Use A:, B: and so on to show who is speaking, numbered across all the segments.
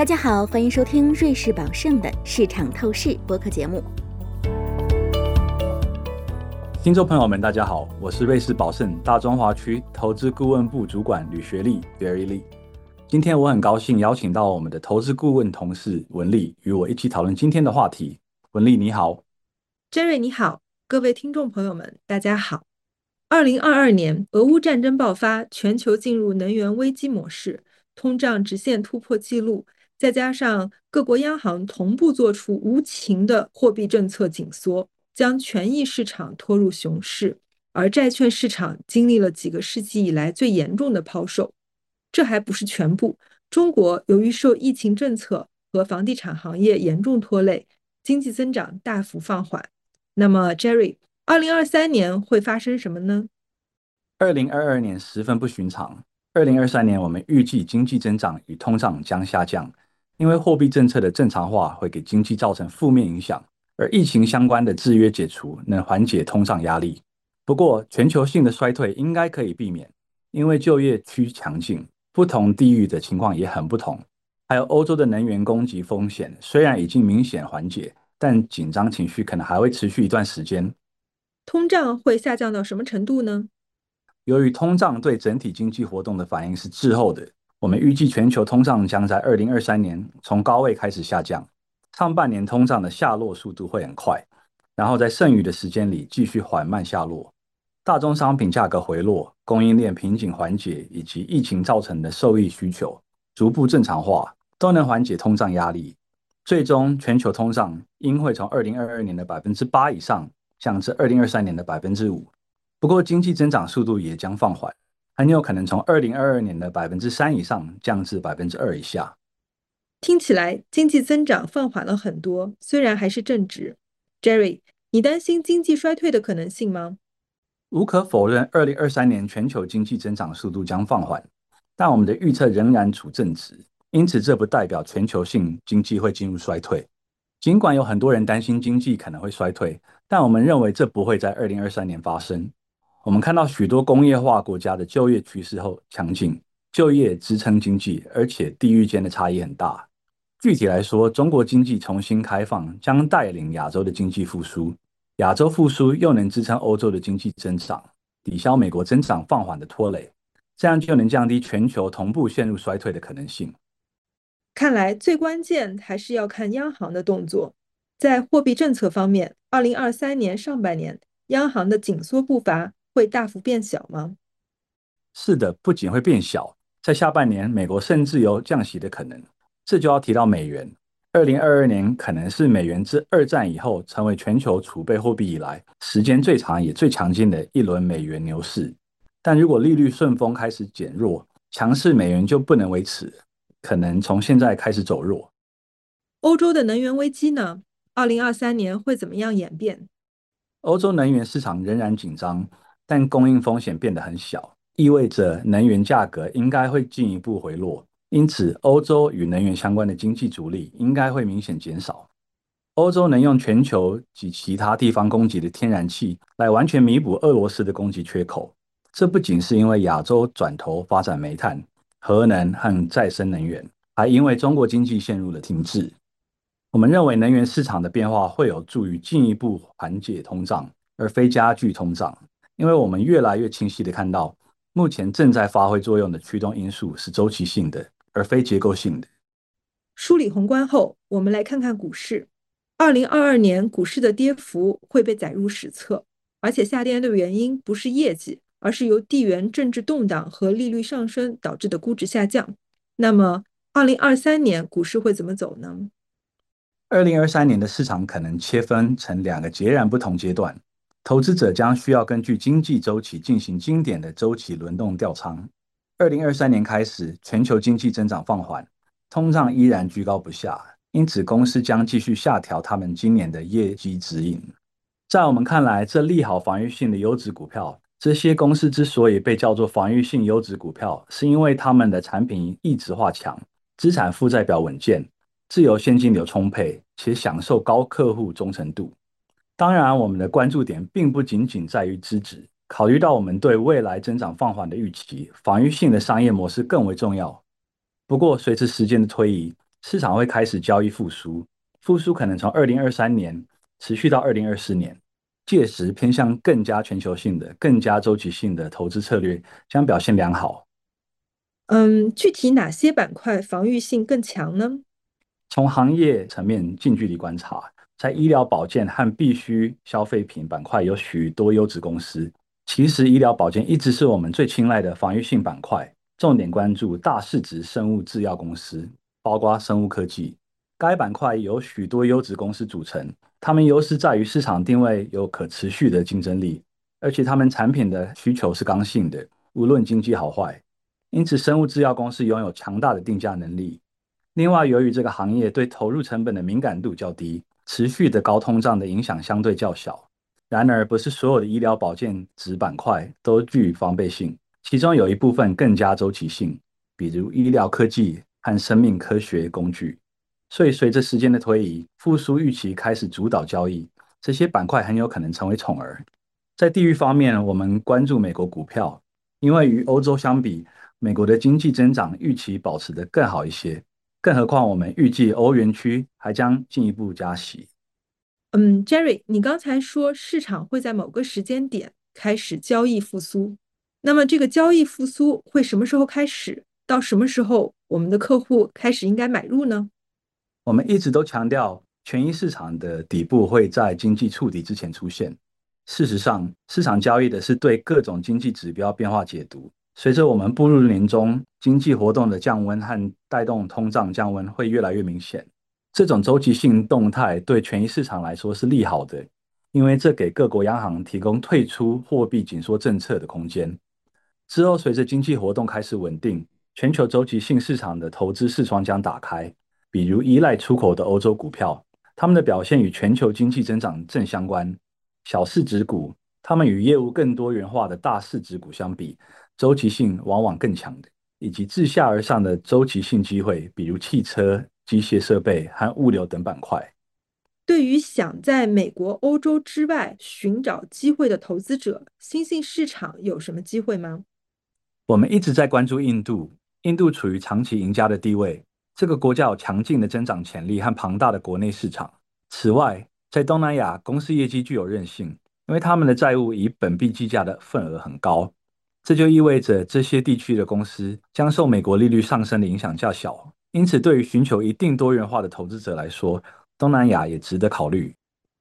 A: 大家好，欢迎收听瑞士宝盛的市场透视播客节目。
B: 听众朋友们，大家好，我是瑞士宝盛大中华区投资顾问部主管吕学利 （Very Lee）。今天我很高兴邀请到我们的投资顾问同事文丽与我一起讨论今天的话题。文丽你好
C: ，Jerry 你好，各位听众朋友们，大家好。二零二二年，俄乌战争爆发，全球进入能源危机模式，通胀直线突破纪录。再加上各国央行同步做出无情的货币政策紧缩，将权益市场拖入熊市，而债券市场经历了几个世纪以来最严重的抛售。这还不是全部，中国由于受疫情政策和房地产行业严重拖累，经济增长大幅放缓。那么，Jerry，二零二三年会发生什么呢？
B: 二零二二年十分不寻常。二零二三年，我们预计经济增长与通胀将下降。因为货币政策的正常化会给经济造成负面影响，而疫情相关的制约解除能缓解通胀压力。不过，全球性的衰退应该可以避免，因为就业趋强劲，不同地域的情况也很不同。还有欧洲的能源供给风险虽然已经明显缓解，但紧张情绪可能还会持续一段时间。
C: 通胀会下降到什么程度呢？
B: 由于通胀对整体经济活动的反应是滞后的。我们预计全球通胀将在二零二三年从高位开始下降，上半年通胀的下落速度会很快，然后在剩余的时间里继续缓慢下落。大宗商品价格回落、供应链瓶颈缓解以及疫情造成的受益需求逐步正常化，都能缓解通胀压力。最终，全球通胀应会从二零二二年的百分之八以上降至二零二三年的百分之五。不过，经济增长速度也将放缓。很有可能从二零二二年的百分之三以上降至百分之二以下。
C: 听起来经济增长放缓了很多，虽然还是正值。Jerry，你担心经济衰退的可能性吗？
B: 无可否认，二零二三年全球经济增长速度将放缓，但我们的预测仍然处正值，因此这不代表全球性经济会进入衰退。尽管有很多人担心经济可能会衰退，但我们认为这不会在二零二三年发生。我们看到许多工业化国家的就业趋势后强劲，就业支撑经济，而且地域间的差异很大。具体来说，中国经济重新开放将带领亚洲的经济复苏，亚洲复苏又能支撑欧洲的经济增长，抵消美国增长放缓的拖累，这样就能降低全球同步陷入衰退的可能性。
C: 看来最关键还是要看央行的动作。在货币政策方面，二零二三年上半年央行的紧缩步伐。会大幅变小吗？
B: 是的，不仅会变小，在下半年，美国甚至有降息的可能。这就要提到美元。二零二二年可能是美元自二战以后成为全球储备货币以来时间最长也最强劲的一轮美元牛市。但如果利率顺风开始减弱，强势美元就不能维持，可能从现在开始走弱。
C: 欧洲的能源危机呢？二零二三年会怎么样演变？
B: 欧洲能源市场仍然紧张。但供应风险变得很小，意味着能源价格应该会进一步回落。因此，欧洲与能源相关的经济阻力应该会明显减少。欧洲能用全球及其他地方供给的天然气来完全弥补俄罗斯的供给缺口。这不仅是因为亚洲转头发展煤炭、核能和再生能源，还因为中国经济陷入了停滞。我们认为能源市场的变化会有助于进一步缓解通胀，而非加剧通胀。因为我们越来越清晰的看到，目前正在发挥作用的驱动因素是周期性的，而非结构性的。
C: 梳理宏观后，我们来看看股市。二零二二年股市的跌幅会被载入史册，而且下跌的原因不是业绩，而是由地缘政治动荡和利率上升导致的估值下降。那么，二零二三年股市会怎么走呢？
B: 二零二三年的市场可能切分成两个截然不同阶段。投资者将需要根据经济周期进行经典的周期轮动调仓。二零二三年开始，全球经济增长放缓，通胀依然居高不下，因此公司将继续下调他们今年的业绩指引。在我们看来，这利好防御性的优质股票。这些公司之所以被叫做防御性优质股票，是因为他们的产品一质化强，资产负债表稳健，自由现金流充沛，且享受高客户忠诚度。当然，我们的关注点并不仅仅在于资质。考虑到我们对未来增长放缓的预期，防御性的商业模式更为重要。不过，随着时间的推移，市场会开始交易复苏，复苏可能从二零二三年持续到二零二四年，届时偏向更加全球性的、更加周期性的投资策略将表现良好。
C: 嗯，具体哪些板块防御性更强呢？
B: 从行业层面近距离观察，在医疗保健和必需消费品板块有许多优质公司。其实，医疗保健一直是我们最青睐的防御性板块，重点关注大市值生物制药公司。包括生物科技，该板块由许多优质公司组成，它们优势在于市场定位有可持续的竞争力，而且它们产品的需求是刚性的，无论经济好坏。因此，生物制药公司拥有强大的定价能力。另外，由于这个行业对投入成本的敏感度较低，持续的高通胀的影响相对较小。然而，不是所有的医疗保健子板块都具防备性，其中有一部分更加周期性，比如医疗科技。和生命科学工具，所以随着时间的推移，复苏预期开始主导交易，这些板块很有可能成为宠儿。在地域方面，我们关注美国股票，因为与欧洲相比，美国的经济增长预期保持得更好一些。更何况，我们预计欧元区还将进一步加息。
C: 嗯，Jerry，你刚才说市场会在某个时间点开始交易复苏，那么这个交易复苏会什么时候开始？到什么时候？我们的客户开始应该买入呢？
B: 我们一直都强调，权益市场的底部会在经济触底之前出现。事实上，市场交易的是对各种经济指标变化解读。随着我们步入年中，经济活动的降温和带动通胀降温会越来越明显。这种周期性动态对权益市场来说是利好的，因为这给各国央行提供退出货币紧缩政策的空间。之后，随着经济活动开始稳定。全球周期性市场的投资视窗将打开，比如依赖出口的欧洲股票，它们的表现与全球经济增长正相关。小市值股，它们与业务更多元化的大市值股相比，周期性往往更强的，以及自下而上的周期性机会，比如汽车、机械设备和物流等板块。
C: 对于想在美国、欧洲之外寻找机会的投资者，新兴市场有什么机会吗？
B: 我们一直在关注印度。印度处于长期赢家的地位，这个国家有强劲的增长潜力和庞大的国内市场。此外，在东南亚，公司业绩具有韧性，因为他们的债务以本币计价的份额很高，这就意味着这些地区的公司将受美国利率上升的影响较小。因此，对于寻求一定多元化的投资者来说，东南亚也值得考虑。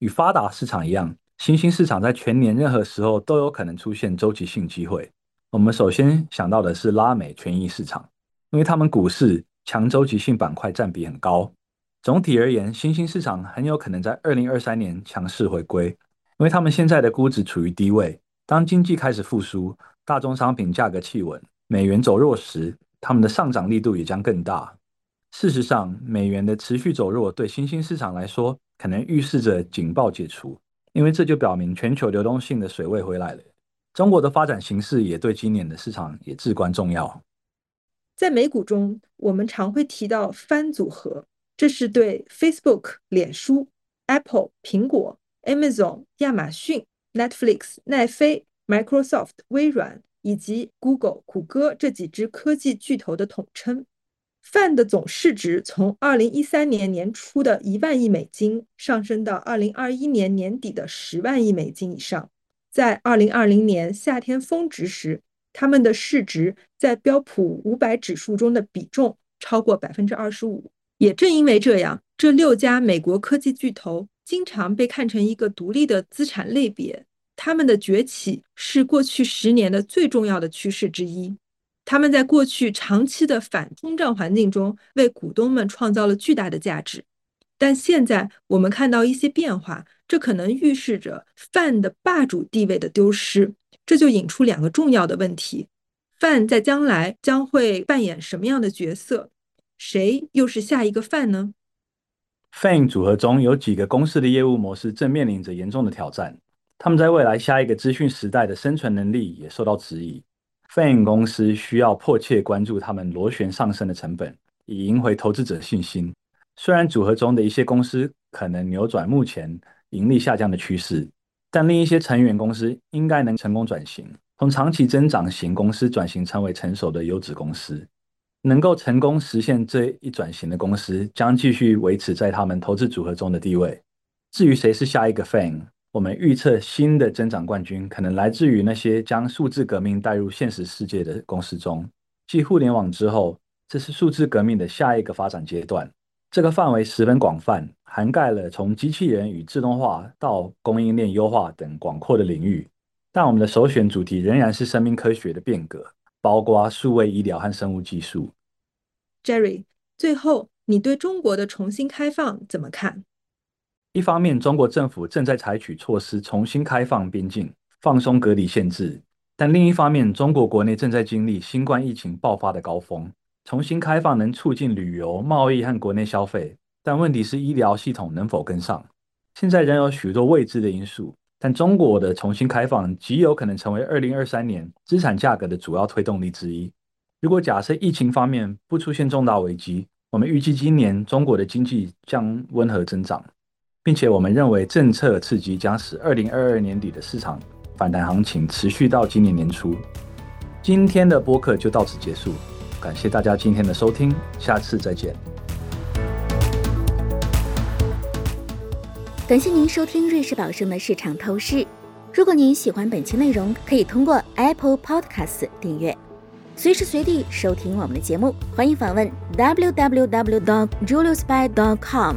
B: 与发达市场一样，新兴市场在全年任何时候都有可能出现周期性机会。我们首先想到的是拉美权益市场，因为他们股市强周期性板块占比很高。总体而言，新兴市场很有可能在二零二三年强势回归，因为他们现在的估值处于低位。当经济开始复苏，大宗商品价格企稳，美元走弱时，他们的上涨力度也将更大。事实上，美元的持续走弱对新兴市场来说，可能预示着警报解除，因为这就表明全球流动性的水位回来了。中国的发展形势也对今年的市场也至关重要。
C: 在美股中，我们常会提到翻组合，这是对 Facebook、脸书、Apple、苹果、Amazon、亚马逊、Netflix、奈飞、Microsoft、微软以及 Google、谷歌这几只科技巨头的统称。FAN 的总市值从2013年年初的一万亿美金上升到2021年年底的十万亿美金以上。在二零二零年夏天峰值时，他们的市值在标普五百指数中的比重超过百分之二十五。也正因为这样，这六家美国科技巨头经常被看成一个独立的资产类别。他们的崛起是过去十年的最重要的趋势之一。他们在过去长期的反通胀环境中为股东们创造了巨大的价值。但现在我们看到一些变化。这可能预示着范的霸主地位的丢失，这就引出两个重要的问题：范在将来将会扮演什么样的角色？谁又是下一个范呢
B: ？FAN 组合中有几个公司的业务模式正面临着严重的挑战，他们在未来下一个资讯时代的生存能力也受到质疑。FAN 公司需要迫切关注他们螺旋上升的成本，以赢回投资者信心。虽然组合中的一些公司可能扭转目前。盈利下降的趋势，但另一些成员公司应该能成功转型，从长期增长型公司转型成为成熟的优质公司。能够成功实现这一转型的公司，将继续维持在他们投资组合中的地位。至于谁是下一个 FANG，我们预测新的增长冠军可能来自于那些将数字革命带入现实世界的公司中。继互联网之后，这是数字革命的下一个发展阶段。这个范围十分广泛，涵盖了从机器人与自动化到供应链优化等广阔的领域。但我们的首选主题仍然是生命科学的变革，包括数位医疗和生物技术。
C: Jerry，最后你对中国的重新开放怎么看？
B: 一方面，中国政府正在采取措施重新开放边境、放松隔离限制；但另一方面，中国国内正在经历新冠疫情爆发的高峰。重新开放能促进旅游、贸易和国内消费，但问题是医疗系统能否跟上？现在仍有许多未知的因素。但中国的重新开放极有可能成为二零二三年资产价格的主要推动力之一。如果假设疫情方面不出现重大危机，我们预计今年中国的经济将温和增长，并且我们认为政策刺激将使二零二二年底的市场反弹行情持续到今年年初。今天的播客就到此结束。感谢大家今天的收听，下次再见。
A: 感谢您收听瑞士宝盛的市场透视。如果您喜欢本期内容，可以通过 Apple Podcast 订阅，随时随地收听我们的节目。欢迎访问 www.juliusby.com，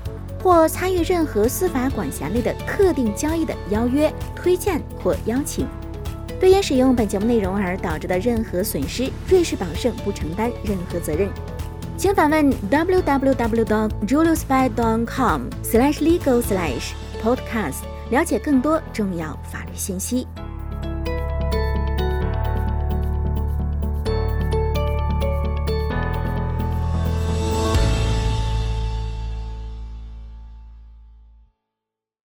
A: 或参与任何司法管辖内的特定交易的邀约、推荐或邀请。对因使用本节目内容而导致的任何损失，瑞士宝盛不承担任何责任。请访问 www.juliusby.com/legal/podcast，了解更多重要法律信息。